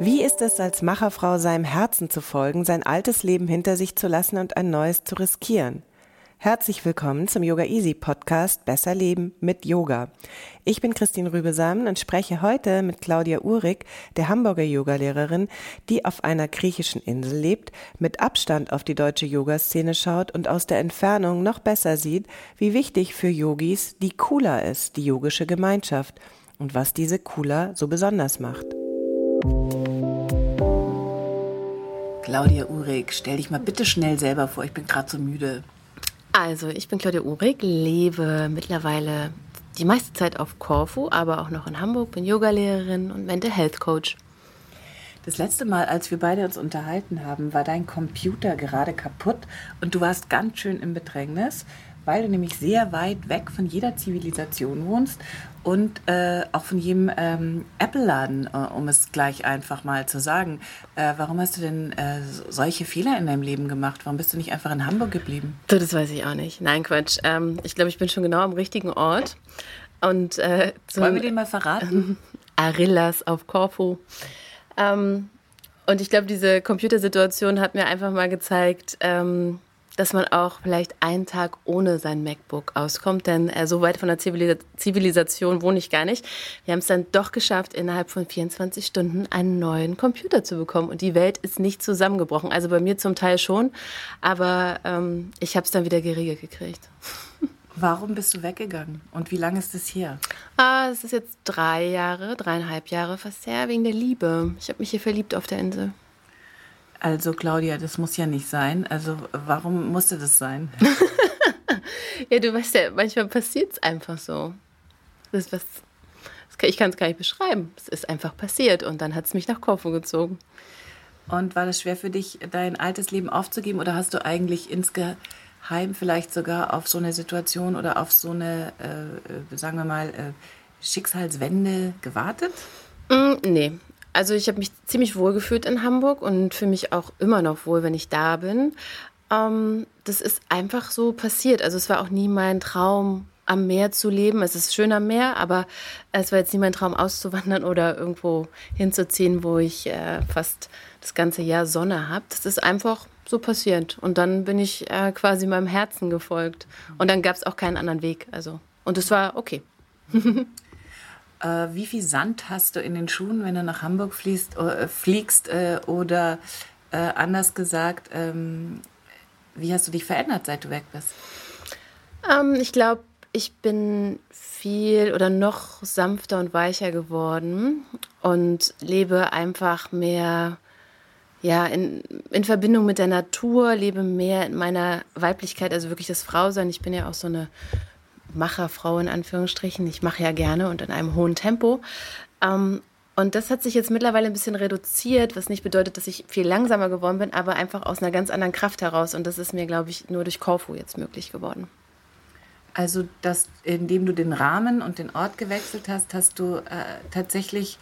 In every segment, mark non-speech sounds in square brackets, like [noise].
Wie ist es, als Macherfrau seinem Herzen zu folgen, sein altes Leben hinter sich zu lassen und ein neues zu riskieren? Herzlich willkommen zum Yoga Easy Podcast Besser Leben mit Yoga. Ich bin Christine Rübesamen und spreche heute mit Claudia Uhrig, der Hamburger Yogalehrerin, die auf einer griechischen Insel lebt, mit Abstand auf die deutsche Yoga-Szene schaut und aus der Entfernung noch besser sieht, wie wichtig für Yogis die Kula ist, die yogische Gemeinschaft und was diese Kula so besonders macht. Claudia Uhrig, stell dich mal bitte schnell selber vor, ich bin gerade so müde. Also, ich bin Claudia Uhrig, lebe mittlerweile die meiste Zeit auf Korfu, aber auch noch in Hamburg, bin Yogalehrerin und Mental Health Coach. Das letzte Mal, als wir beide uns unterhalten haben, war dein Computer gerade kaputt und du warst ganz schön im Bedrängnis, weil du nämlich sehr weit weg von jeder Zivilisation wohnst und äh, auch von jedem ähm, Apple-Laden, äh, um es gleich einfach mal zu sagen. Äh, warum hast du denn äh, solche Fehler in deinem Leben gemacht? Warum bist du nicht einfach in Hamburg geblieben? So, das weiß ich auch nicht. Nein, Quatsch. Ähm, ich glaube, ich bin schon genau am richtigen Ort. Und, äh, so Wollen wir den mal verraten? [laughs] Arillas auf Corfu. Ähm, und ich glaube, diese Computersituation hat mir einfach mal gezeigt, ähm, dass man auch vielleicht einen Tag ohne sein MacBook auskommt, denn äh, so weit von der Zivilisation wohne ich gar nicht. Wir haben es dann doch geschafft, innerhalb von 24 Stunden einen neuen Computer zu bekommen und die Welt ist nicht zusammengebrochen. Also bei mir zum Teil schon, aber ähm, ich habe es dann wieder geregelt gekriegt. [laughs] Warum bist du weggegangen und wie lange ist es her? Ah, es ist jetzt drei Jahre, dreieinhalb Jahre fast her, wegen der Liebe. Ich habe mich hier verliebt auf der Insel. Also Claudia, das muss ja nicht sein. Also warum musste das sein? [laughs] ja, du weißt ja, manchmal passiert es einfach so. Das ist was, ich kann es gar nicht beschreiben. Es ist einfach passiert und dann hat es mich nach Korfu gezogen. Und war das schwer für dich, dein altes Leben aufzugeben oder hast du eigentlich insgeheim vielleicht sogar auf so eine Situation oder auf so eine, äh, sagen wir mal, äh, Schicksalswende gewartet? Mm, nee, also ich habe mich ziemlich wohl gefühlt in Hamburg und fühle mich auch immer noch wohl, wenn ich da bin. Ähm, das ist einfach so passiert. Also es war auch nie mein Traum, am Meer zu leben. Es ist schön am Meer, aber es war jetzt nie mein Traum, auszuwandern oder irgendwo hinzuziehen, wo ich äh, fast das ganze Jahr Sonne habe. Das ist einfach so passiert. Und dann bin ich äh, quasi meinem Herzen gefolgt. Und dann gab es auch keinen anderen Weg. Also, und es war okay. [laughs] Äh, wie viel Sand hast du in den Schuhen, wenn du nach Hamburg fließt, äh, fliegst? Äh, oder äh, anders gesagt, ähm, wie hast du dich verändert, seit du weg bist? Ähm, ich glaube, ich bin viel oder noch sanfter und weicher geworden und lebe einfach mehr ja, in, in Verbindung mit der Natur, lebe mehr in meiner Weiblichkeit, also wirklich das Frausein. Ich bin ja auch so eine Macherfrau in Anführungsstrichen. Ich mache ja gerne und in einem hohen Tempo. Ähm, und das hat sich jetzt mittlerweile ein bisschen reduziert, was nicht bedeutet, dass ich viel langsamer geworden bin, aber einfach aus einer ganz anderen Kraft heraus. Und das ist mir, glaube ich, nur durch Korfu jetzt möglich geworden. Also, dass, indem du den Rahmen und den Ort gewechselt hast, hast du äh, tatsächlich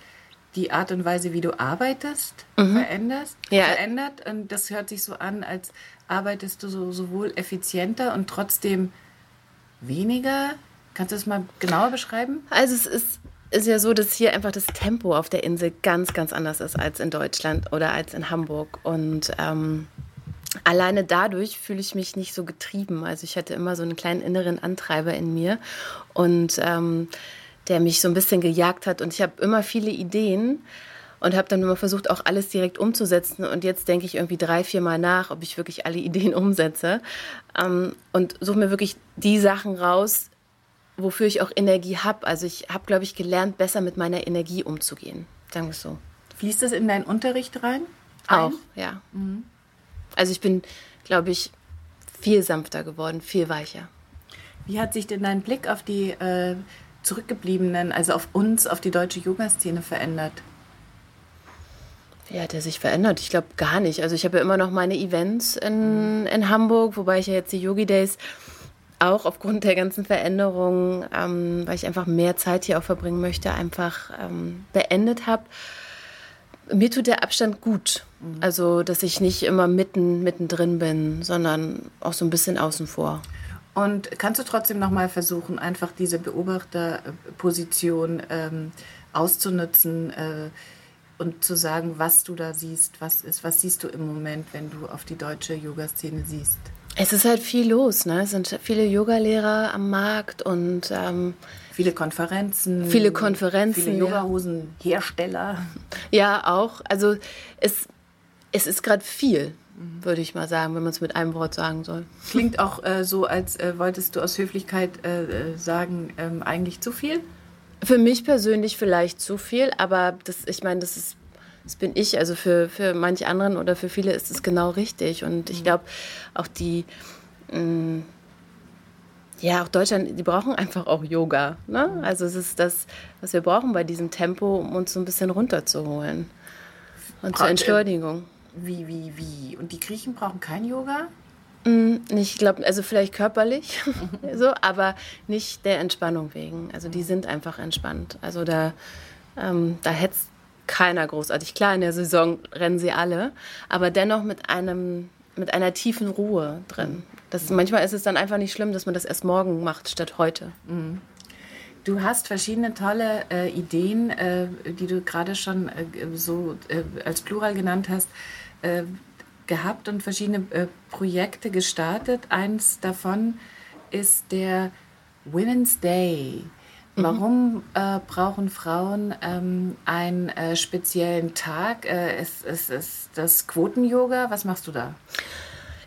die Art und Weise, wie du arbeitest, mhm. veränderst, ja. verändert. Und das hört sich so an, als arbeitest du so, sowohl effizienter und trotzdem weniger? Kannst du das mal genauer beschreiben? Also es ist, ist ja so, dass hier einfach das Tempo auf der Insel ganz, ganz anders ist als in Deutschland oder als in Hamburg. Und ähm, alleine dadurch fühle ich mich nicht so getrieben. Also ich hatte immer so einen kleinen inneren Antreiber in mir und ähm, der mich so ein bisschen gejagt hat. Und ich habe immer viele Ideen und habe dann immer versucht, auch alles direkt umzusetzen. Und jetzt denke ich irgendwie drei, vier Mal nach, ob ich wirklich alle [laughs] Ideen umsetze. Ähm, und suche mir wirklich die Sachen raus, wofür ich auch Energie habe. Also ich habe, glaube ich, gelernt, besser mit meiner Energie umzugehen. Sagen wir es so. Fließt das in deinen Unterricht rein? Ein? Auch, ja. Mhm. Also ich bin, glaube ich, viel sanfter geworden, viel weicher. Wie hat sich denn dein Blick auf die äh, Zurückgebliebenen, also auf uns, auf die deutsche Yoga-Szene verändert? Wie hat er sich verändert? Ich glaube gar nicht. Also ich habe ja immer noch meine Events in, in Hamburg, wobei ich ja jetzt die Yogi Days auch aufgrund der ganzen Veränderungen, ähm, weil ich einfach mehr Zeit hier auch verbringen möchte, einfach ähm, beendet habe. Mir tut der Abstand gut. Mhm. Also, dass ich nicht immer mitten, mittendrin bin, sondern auch so ein bisschen außen vor. Und kannst du trotzdem noch mal versuchen, einfach diese Beobachterposition ähm, auszunutzen äh, und zu sagen, was du da siehst, was ist, was siehst du im Moment, wenn du auf die deutsche Yoga-Szene siehst? Es ist halt viel los, ne? Es sind viele Yogalehrer am Markt und ähm, viele Konferenzen. Viele Konferenzen. Viele Yogahosenhersteller. Ja, auch. Also es, es ist gerade viel, würde ich mal sagen, wenn man es mit einem Wort sagen soll. Klingt auch äh, so, als äh, wolltest du aus Höflichkeit äh, äh sagen, ähm, eigentlich zu viel? Für mich persönlich vielleicht zu viel, aber das, ich meine, das ist das bin ich. Also für, für manche anderen oder für viele ist es genau richtig. Und ich mhm. glaube, auch die, mh, mm, ja, auch Deutschland, die brauchen einfach auch Yoga. Ne? Mhm. Also es ist das, was wir brauchen bei diesem Tempo, um uns so ein bisschen runterzuholen. Und Bra zur Entschleunigung. Wie, wie, wie? Und die Griechen brauchen kein Yoga? Mm, ich glaube, also vielleicht körperlich, [laughs] so, aber nicht der Entspannung wegen. Also die sind einfach entspannt. Also da, ähm, da hetzt keiner großartig. Klar, in der Saison rennen sie alle, aber dennoch mit einem mit einer tiefen Ruhe drin. Das, manchmal ist es dann einfach nicht schlimm, dass man das erst morgen macht statt heute. Mhm. Du hast verschiedene tolle äh, Ideen, äh, die du gerade schon äh, so äh, als Plural genannt hast, äh, gehabt und verschiedene äh, Projekte gestartet. Eins davon ist der Women's Day. Mhm. Warum äh, brauchen Frauen ähm, einen äh, speziellen Tag? Äh, ist, ist, ist das Quoten-Yoga? Was machst du da?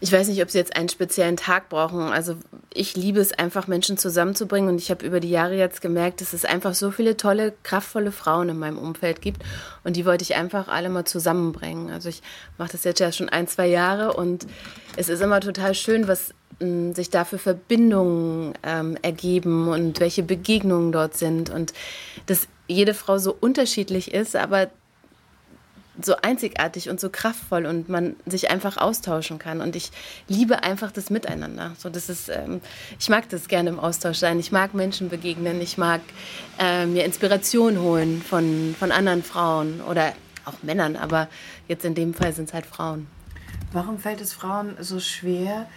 Ich weiß nicht, ob sie jetzt einen speziellen Tag brauchen. Also ich liebe es einfach, Menschen zusammenzubringen. Und ich habe über die Jahre jetzt gemerkt, dass es einfach so viele tolle, kraftvolle Frauen in meinem Umfeld gibt. Und die wollte ich einfach alle mal zusammenbringen. Also ich mache das jetzt ja schon ein, zwei Jahre. Und es ist immer total schön, was sich dafür Verbindungen ähm, ergeben und welche Begegnungen dort sind und dass jede Frau so unterschiedlich ist, aber so einzigartig und so kraftvoll und man sich einfach austauschen kann. Und ich liebe einfach das Miteinander. So, das ist, ähm, ich mag das gerne im Austausch sein. Ich mag Menschen begegnen. Ich mag äh, mir Inspiration holen von, von anderen Frauen oder auch Männern. Aber jetzt in dem Fall sind es halt Frauen. Warum fällt es Frauen so schwer,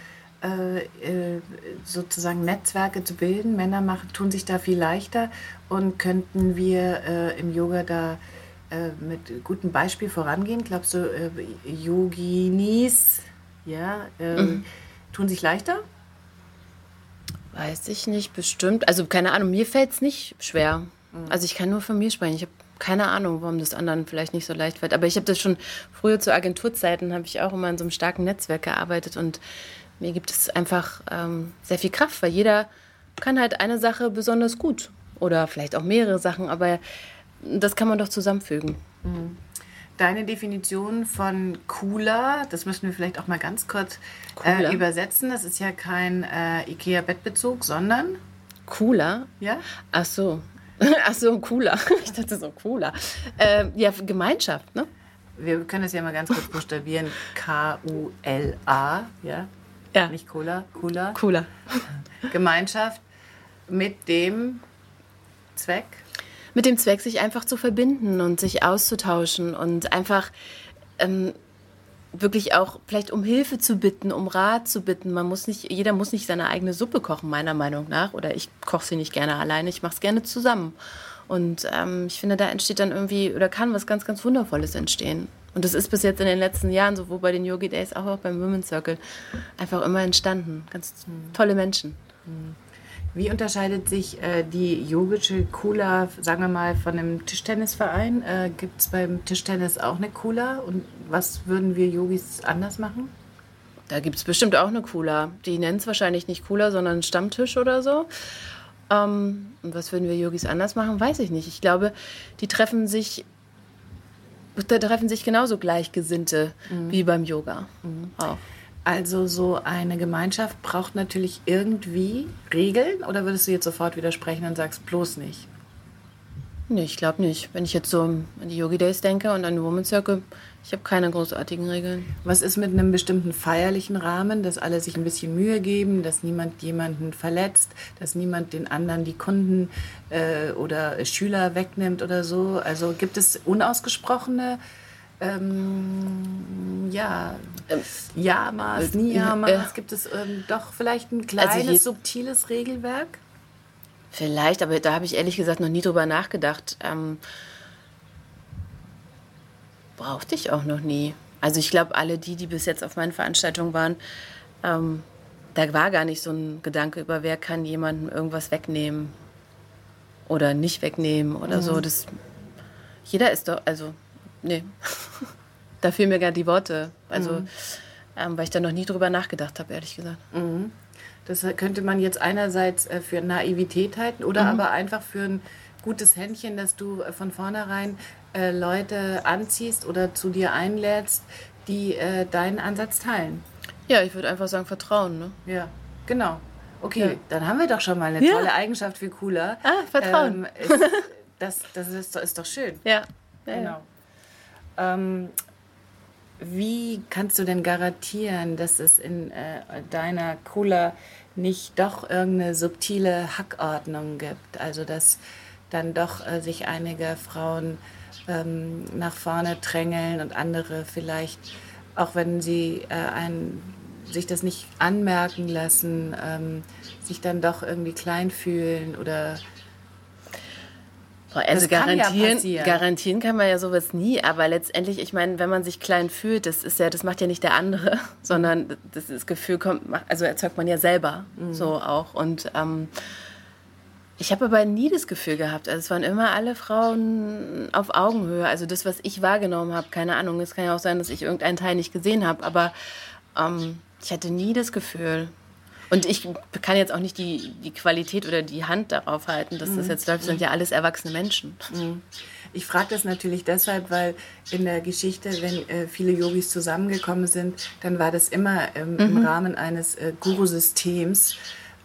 äh, äh, sozusagen Netzwerke zu bilden. Männer machen, tun sich da viel leichter und könnten wir äh, im Yoga da äh, mit gutem Beispiel vorangehen? Glaubst du, äh, Yoginis ja, ähm, mhm. tun sich leichter? Weiß ich nicht, bestimmt. Also keine Ahnung, mir fällt es nicht schwer. Mhm. Also ich kann nur von mir sprechen. Ich habe keine Ahnung, warum das anderen vielleicht nicht so leicht fällt. Aber ich habe das schon früher zu Agenturzeiten, habe ich auch immer in so einem starken Netzwerk gearbeitet und mir gibt es einfach ähm, sehr viel Kraft, weil jeder kann halt eine Sache besonders gut oder vielleicht auch mehrere Sachen, aber das kann man doch zusammenfügen. Mhm. Deine Definition von cooler, das müssen wir vielleicht auch mal ganz kurz äh, übersetzen. Das ist ja kein äh, IKEA-Bettbezug, sondern cooler. Ja. Ach so. [laughs] Ach so, cooler. [laughs] Ich dachte so cooler. Äh, ja, Gemeinschaft, ne? Wir können das ja mal ganz kurz buchstabieren. [laughs] K-U-L-A, ja? Ja. Nicht Cola, Cooler. Cooler. Gemeinschaft mit dem Zweck? Mit dem Zweck, sich einfach zu verbinden und sich auszutauschen und einfach ähm, wirklich auch vielleicht um Hilfe zu bitten, um Rat zu bitten. Man muss nicht, jeder muss nicht seine eigene Suppe kochen, meiner Meinung nach. Oder ich koche sie nicht gerne alleine, ich mache es gerne zusammen. Und ähm, ich finde, da entsteht dann irgendwie oder kann was ganz, ganz Wundervolles entstehen. Und das ist bis jetzt in den letzten Jahren, sowohl bei den Yogi Days, auch, auch beim Women's Circle, einfach immer entstanden. Ganz tolle Menschen. Wie unterscheidet sich äh, die yogische Kula, sagen wir mal, von einem Tischtennisverein? Äh, Gibt es beim Tischtennis auch eine Kula? Und was würden wir Yogis anders machen? Da gibt es bestimmt auch eine Kula. Die nennen es wahrscheinlich nicht Kula, sondern Stammtisch oder so. Ähm, und was würden wir Yogis anders machen, weiß ich nicht. Ich glaube, die treffen sich da treffen sich genauso Gleichgesinnte mhm. wie beim Yoga. Mhm. Auch. Also so eine Gemeinschaft braucht natürlich irgendwie Regeln oder würdest du jetzt sofort widersprechen und sagst bloß nicht? Nee, ich glaube nicht. Wenn ich jetzt so an die Yogi Days denke und an die Women's Circle, ich habe keine großartigen Regeln. Was ist mit einem bestimmten feierlichen Rahmen, dass alle sich ein bisschen Mühe geben, dass niemand jemanden verletzt, dass niemand den anderen die Kunden äh, oder Schüler wegnimmt oder so? Also gibt es unausgesprochene ähm, ja, ähm, Yamas, Niyamas? Äh, gibt es ähm, doch vielleicht ein also kleines, also subtiles Regelwerk? Vielleicht, aber da habe ich ehrlich gesagt noch nie drüber nachgedacht. Ähm, brauchte ich auch noch nie. Also ich glaube, alle die, die bis jetzt auf meinen Veranstaltungen waren, ähm, da war gar nicht so ein Gedanke über, wer kann jemandem irgendwas wegnehmen oder nicht wegnehmen oder mhm. so. Das, jeder ist doch, also, nee, da fehlen mir gar die Worte. Also, mhm. ähm, weil ich da noch nie drüber nachgedacht habe, ehrlich gesagt. Mhm. Das könnte man jetzt einerseits äh, für Naivität halten oder mhm. aber einfach für ein gutes Händchen, dass du äh, von vornherein äh, Leute anziehst oder zu dir einlädst, die äh, deinen Ansatz teilen. Ja, ich würde einfach sagen Vertrauen. Ne? Ja, genau. Okay, ja. dann haben wir doch schon mal eine ja. tolle Eigenschaft für Cooler. Ah, Vertrauen. Ähm, ist, das das ist, ist, doch schön. Ja. ja genau. Ähm, wie kannst du denn garantieren, dass es in äh, deiner Cooler nicht doch irgendeine subtile Hackordnung gibt? Also, dass dann doch äh, sich einige Frauen ähm, nach vorne drängeln und andere vielleicht, auch wenn sie äh, ein, sich das nicht anmerken lassen, ähm, sich dann doch irgendwie klein fühlen oder also garantieren, ja garantieren kann man ja sowas nie, aber letztendlich, ich meine, wenn man sich klein fühlt, das ist ja, das macht ja nicht der andere, [laughs] sondern das, das Gefühl kommt, also erzeugt man ja selber mhm. so auch. Und ähm, ich habe aber nie das Gefühl gehabt, also es waren immer alle Frauen auf Augenhöhe. Also das, was ich wahrgenommen habe, keine Ahnung, es kann ja auch sein, dass ich irgendeinen Teil nicht gesehen habe, aber ähm, ich hatte nie das Gefühl. Und ich kann jetzt auch nicht die, die Qualität oder die Hand darauf halten, dass das mhm. jetzt läuft. Sind ja alles erwachsene Menschen. Mhm. Ich frage das natürlich deshalb, weil in der Geschichte, wenn äh, viele Yogis zusammengekommen sind, dann war das immer ähm, mhm. im Rahmen eines äh, Guru-Systems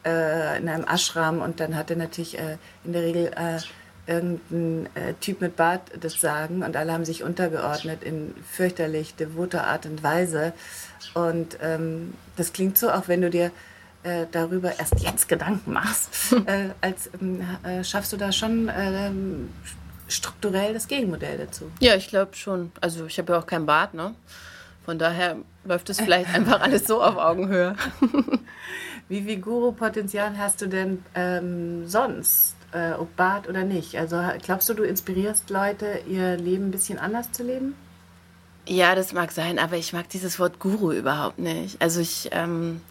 äh, in einem Ashram und dann hatte natürlich äh, in der Regel äh, irgendein äh, Typ mit Bart das Sagen und alle haben sich untergeordnet in fürchterlich devoter Art und Weise. Und ähm, das klingt so, auch wenn du dir äh, darüber erst jetzt Gedanken machst, [laughs] äh, als ähm, schaffst du da schon ähm, strukturell das Gegenmodell dazu. Ja, ich glaube schon. Also ich habe ja auch keinen Bart, ne? Von daher läuft es vielleicht [laughs] einfach alles so auf Augenhöhe. [laughs] Wie viel Guru-Potenzial hast du denn ähm, sonst, äh, ob Bad oder nicht? Also glaubst du, du inspirierst Leute, ihr Leben ein bisschen anders zu leben? Ja, das mag sein, aber ich mag dieses Wort Guru überhaupt nicht. Also ich ähm,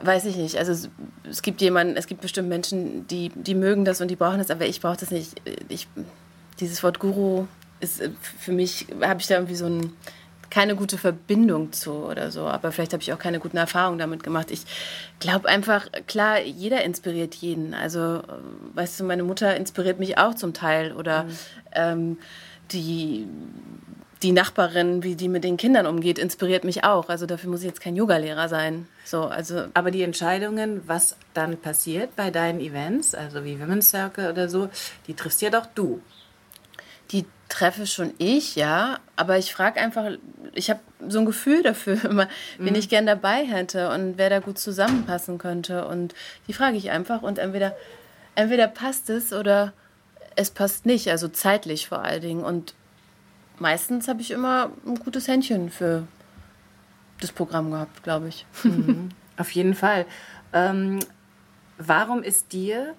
weiß ich nicht. Also es, es, gibt jemanden, es gibt bestimmt Menschen, die, die mögen das und die brauchen das, aber ich brauche das nicht. Ich, dieses Wort Guru ist äh, für mich, habe ich da irgendwie so ein keine gute Verbindung zu oder so. Aber vielleicht habe ich auch keine guten Erfahrungen damit gemacht. Ich glaube einfach, klar, jeder inspiriert jeden. Also, äh, weißt du, meine Mutter inspiriert mich auch zum Teil. Oder mhm. ähm, die, die Nachbarin, wie die mit den Kindern umgeht, inspiriert mich auch. Also dafür muss ich jetzt kein Yogalehrer sein. So, also Aber die Entscheidungen, was dann passiert bei deinen Events, also wie Women's Circle oder so, die triffst ja doch du. Die treffe schon ich, ja. Aber ich frage einfach, ich habe so ein Gefühl dafür [laughs] immer, wen mhm. ich gern dabei hätte und wer da gut zusammenpassen könnte. Und die frage ich einfach und entweder, entweder passt es oder es passt nicht, also zeitlich vor allen Dingen. Und meistens habe ich immer ein gutes Händchen für das Programm gehabt, glaube ich. Mhm. Auf jeden Fall. Ähm, warum ist dir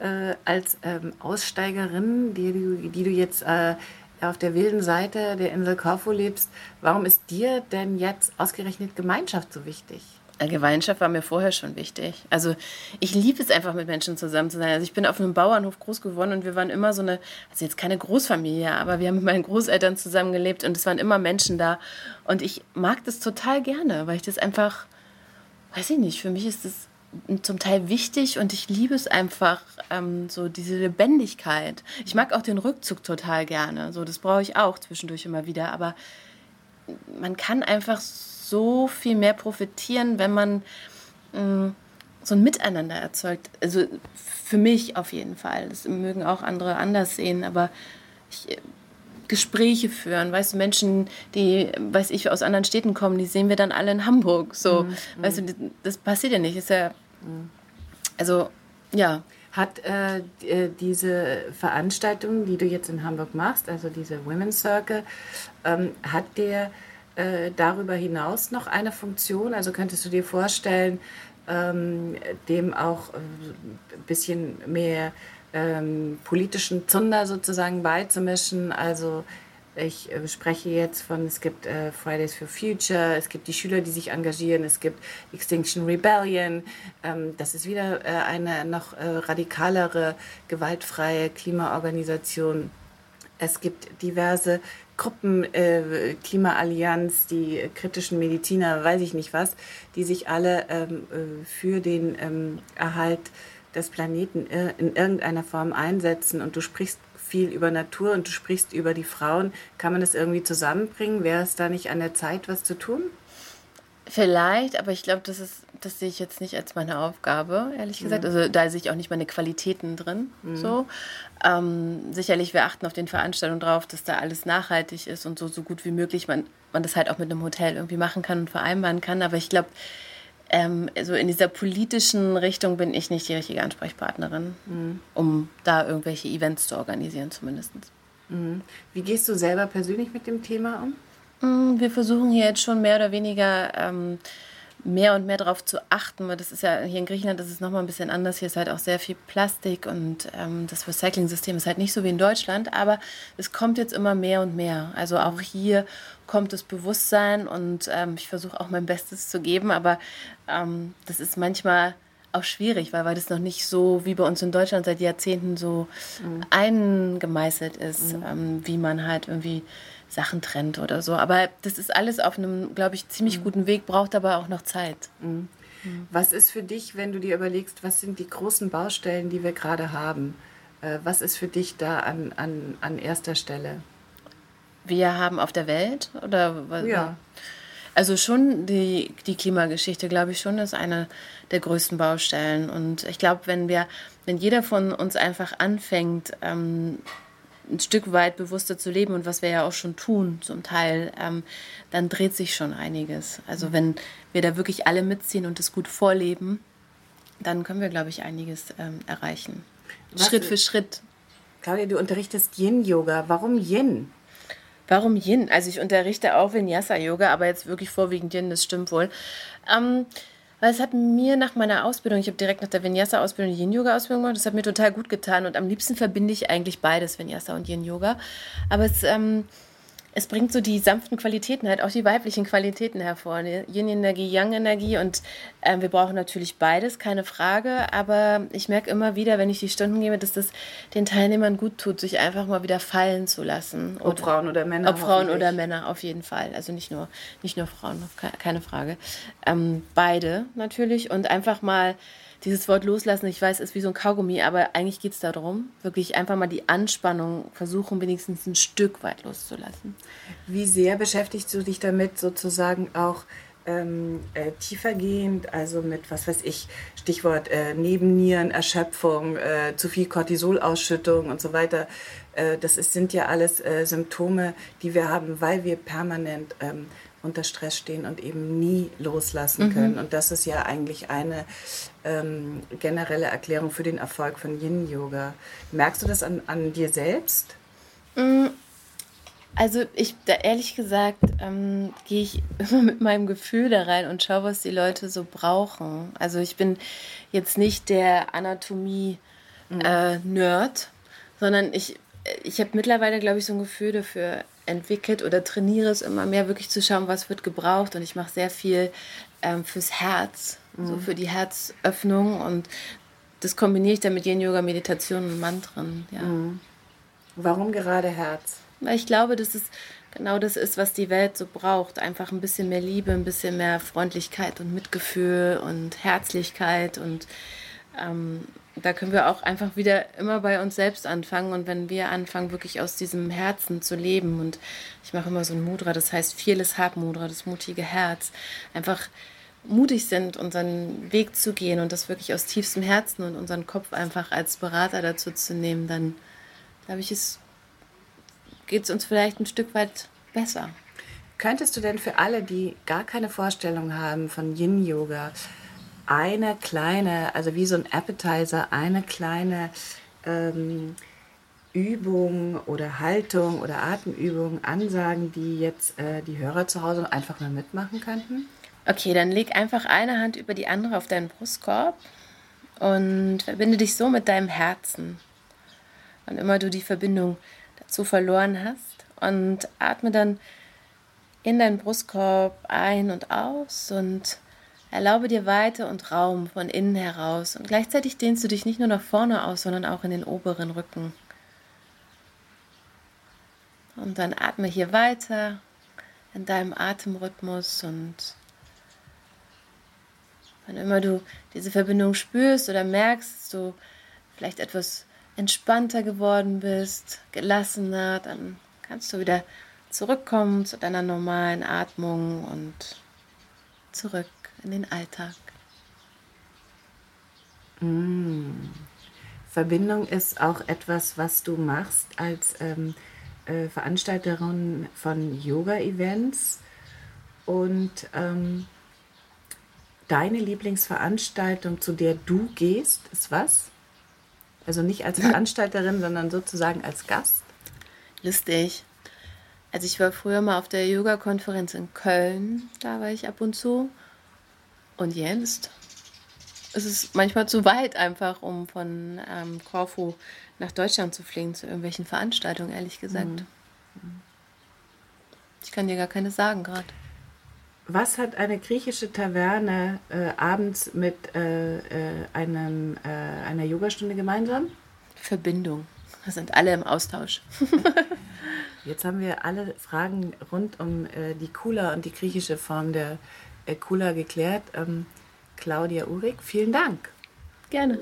äh, als ähm, Aussteigerin, die du, die du jetzt äh, auf der wilden Seite der Insel Korfu lebst, warum ist dir denn jetzt ausgerechnet Gemeinschaft so wichtig? Gemeinschaft war mir vorher schon wichtig. Also ich liebe es einfach, mit Menschen zusammen zu sein. Also ich bin auf einem Bauernhof groß geworden und wir waren immer so eine, also jetzt keine Großfamilie, aber wir haben mit meinen Großeltern zusammen gelebt und es waren immer Menschen da. Und ich mag das total gerne, weil ich das einfach, weiß ich nicht, für mich ist das zum Teil wichtig und ich liebe es einfach, ähm, so diese Lebendigkeit. Ich mag auch den Rückzug total gerne. So, das brauche ich auch zwischendurch immer wieder. Aber man kann einfach so viel mehr profitieren, wenn man mh, mm, so ein Miteinander erzeugt. Also für mich auf jeden Fall. Das mögen auch andere anders sehen, aber ich, Gespräche führen. Weißt du, Menschen, die, weiß ich, aus anderen Städten kommen, die sehen wir dann alle in Hamburg. So, mhm. weißt du, das passiert ja nicht. Ist ja, also, ja. Hat äh, äh, diese Veranstaltung, die du jetzt in Hamburg machst, also diese Women's Circle, ähm, hat der äh, darüber hinaus noch eine Funktion? Also könntest du dir vorstellen, ähm, dem auch ein äh, bisschen mehr ähm, politischen Zunder sozusagen beizumischen. Also ich äh, spreche jetzt von, es gibt äh, Fridays for Future, es gibt die Schüler, die sich engagieren, es gibt Extinction Rebellion. Ähm, das ist wieder äh, eine noch äh, radikalere, gewaltfreie Klimaorganisation. Es gibt diverse Gruppen, äh, Klimaallianz, die kritischen Mediziner, weiß ich nicht was, die sich alle ähm, äh, für den ähm, Erhalt des Planeten in irgendeiner Form einsetzen und du sprichst viel über Natur und du sprichst über die Frauen. Kann man das irgendwie zusammenbringen? Wäre es da nicht an der Zeit, was zu tun? Vielleicht, aber ich glaube, das ist, das sehe ich jetzt nicht als meine Aufgabe, ehrlich gesagt. Mhm. Also da sehe ich auch nicht meine Qualitäten drin. Mhm. So. Ähm, sicherlich, wir achten auf den Veranstaltungen drauf, dass da alles nachhaltig ist und so, so gut wie möglich man, man das halt auch mit einem Hotel irgendwie machen kann und vereinbaren kann. Aber ich glaube, ähm, also in dieser politischen Richtung bin ich nicht die richtige Ansprechpartnerin, mhm. um da irgendwelche Events zu organisieren zumindest. Mhm. Wie gehst du selber persönlich mit dem Thema um? Mm, wir versuchen hier jetzt schon mehr oder weniger ähm, mehr und mehr darauf zu achten, weil das ist ja hier in Griechenland ist es nochmal ein bisschen anders. Hier ist halt auch sehr viel Plastik und ähm, das Recycling-System ist halt nicht so wie in Deutschland, aber es kommt jetzt immer mehr und mehr. Also auch hier kommt das Bewusstsein und ähm, ich versuche auch mein Bestes zu geben, aber ähm, das ist manchmal auch schwierig, weil, weil das noch nicht so wie bei uns in Deutschland seit Jahrzehnten so mhm. eingemeißelt ist, mhm. ähm, wie man halt irgendwie Sachen trennt oder so. Aber das ist alles auf einem, glaube ich, ziemlich mhm. guten Weg, braucht aber auch noch Zeit. Mhm. mhm. Was ist für dich, wenn du dir überlegst, was sind die großen Baustellen, die wir gerade haben? Äh, was ist für dich da an, an, an erster Stelle? Wir haben auf der Welt oder was? Ja. Also schon die, die Klimageschichte, glaube ich schon, ist eine der größten Baustellen. Und ich glaube, wenn wir, wenn jeder von uns einfach anfängt, ähm, ein Stück weit bewusster zu leben und was wir ja auch schon tun zum Teil, ähm, dann dreht sich schon einiges. Also wenn wir da wirklich alle mitziehen und das gut vorleben, dann können wir, glaube ich, einiges ähm, erreichen. Was Schritt für Schritt. Claudia, du unterrichtest Yin-Yoga. Warum Yin? Warum Yin? Also ich unterrichte auch Vinyasa-Yoga, aber jetzt wirklich vorwiegend Yin, das stimmt wohl. Ähm, weil es hat mir nach meiner Ausbildung, ich habe direkt nach der Vinyasa-Ausbildung die Yin-Yoga-Ausbildung gemacht, das hat mir total gut getan und am liebsten verbinde ich eigentlich beides, Vinyasa und Yin-Yoga. Aber es ähm, es bringt so die sanften Qualitäten, halt auch die weiblichen Qualitäten hervor. Ne? Yin-Energie, Yang-Energie und äh, wir brauchen natürlich beides, keine Frage. Aber ich merke immer wieder, wenn ich die Stunden gebe, dass das den Teilnehmern gut tut, sich einfach mal wieder fallen zu lassen. Ob oder, Frauen oder Männer. Ob Frauen oder Männer, auf jeden Fall. Also nicht nur, nicht nur Frauen, keine Frage. Ähm, beide natürlich und einfach mal dieses Wort loslassen, ich weiß, ist wie so ein Kaugummi, aber eigentlich geht es darum, wirklich einfach mal die Anspannung versuchen, wenigstens ein Stück weit loszulassen. Wie sehr beschäftigst du dich damit sozusagen auch ähm, äh, tiefergehend, also mit, was weiß ich, Stichwort äh, Nebennieren, äh, zu viel Cortisolausschüttung und so weiter. Äh, das ist, sind ja alles äh, Symptome, die wir haben, weil wir permanent ähm, unter Stress stehen und eben nie loslassen mhm. können. Und das ist ja eigentlich eine ähm, generelle Erklärung für den Erfolg von Yin-Yoga. Merkst du das an, an dir selbst? Mm, also ich, da ehrlich gesagt, ähm, gehe ich [laughs] immer mit meinem Gefühl da rein und schaue, was die Leute so brauchen. Also ich bin jetzt nicht der Anatomie-Nerd, mhm. äh, sondern ich, ich habe mittlerweile, glaube ich, so ein Gefühl dafür entwickelt oder trainiere es immer mehr, wirklich zu schauen, was wird gebraucht. Und ich mache sehr viel ähm, fürs Herz, mhm. so für die Herzöffnung. Und das kombiniere ich dann mit Yin-Yoga, Meditation und Mantren. Ja. Mhm. Warum gerade Herz? Weil ich glaube, dass es genau das ist, was die Welt so braucht. Einfach ein bisschen mehr Liebe, ein bisschen mehr Freundlichkeit und Mitgefühl und Herzlichkeit. Und ähm, da können wir auch einfach wieder immer bei uns selbst anfangen. Und wenn wir anfangen, wirklich aus diesem Herzen zu leben, und ich mache immer so ein Mudra, das heißt Fearless Heart Mudra, das mutige Herz, einfach mutig sind, unseren Weg zu gehen und das wirklich aus tiefstem Herzen und unseren Kopf einfach als Berater dazu zu nehmen, dann glaube ich, geht es uns vielleicht ein Stück weit besser. Könntest du denn für alle, die gar keine Vorstellung haben von Yin-Yoga, eine kleine, also wie so ein Appetizer, eine kleine ähm, Übung oder Haltung oder Atemübung ansagen, die jetzt äh, die Hörer zu Hause einfach mal mitmachen könnten? Okay, dann leg einfach eine Hand über die andere auf deinen Brustkorb und verbinde dich so mit deinem Herzen. Und immer du die Verbindung dazu verloren hast und atme dann in deinen Brustkorb ein und aus und erlaube dir Weite und Raum von innen heraus. Und gleichzeitig dehnst du dich nicht nur nach vorne aus, sondern auch in den oberen Rücken. Und dann atme hier weiter in deinem Atemrhythmus und Wann immer du diese Verbindung spürst oder merkst, dass du vielleicht etwas entspannter geworden bist, gelassener, dann kannst du wieder zurückkommen zu deiner normalen Atmung und zurück in den Alltag. Mm. Verbindung ist auch etwas, was du machst als ähm, äh, Veranstalterin von Yoga-Events. Und ähm, deine Lieblingsveranstaltung, zu der du gehst, ist was? Also nicht als [laughs] Veranstalterin, sondern sozusagen als Gast? Lustig. Also ich war früher mal auf der Yoga-Konferenz in Köln, da war ich ab und zu. Und jetzt ist es manchmal zu weit einfach, um von ähm, Korfu nach Deutschland zu fliegen, zu irgendwelchen Veranstaltungen, ehrlich gesagt. Mhm. Ich kann dir gar keine sagen gerade. Was hat eine griechische Taverne äh, abends mit äh, äh, einem, äh, einer Yogastunde gemeinsam? Verbindung. Wir sind alle im Austausch. [laughs] Jetzt haben wir alle Fragen rund um äh, die Kula und die griechische Form der äh, Kula geklärt. Ähm, Claudia Uhrig, vielen Dank. Gerne.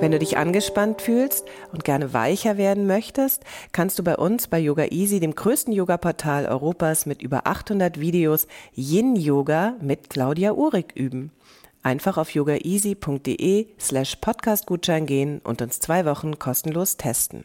Wenn du dich angespannt fühlst und gerne weicher werden möchtest, kannst du bei uns bei Yoga Easy, dem größten Yoga-Portal Europas mit über 800 Videos, Yin Yoga mit Claudia Uhrig üben. Einfach auf yogaeasy.de slash podcastgutschein gehen und uns zwei Wochen kostenlos testen.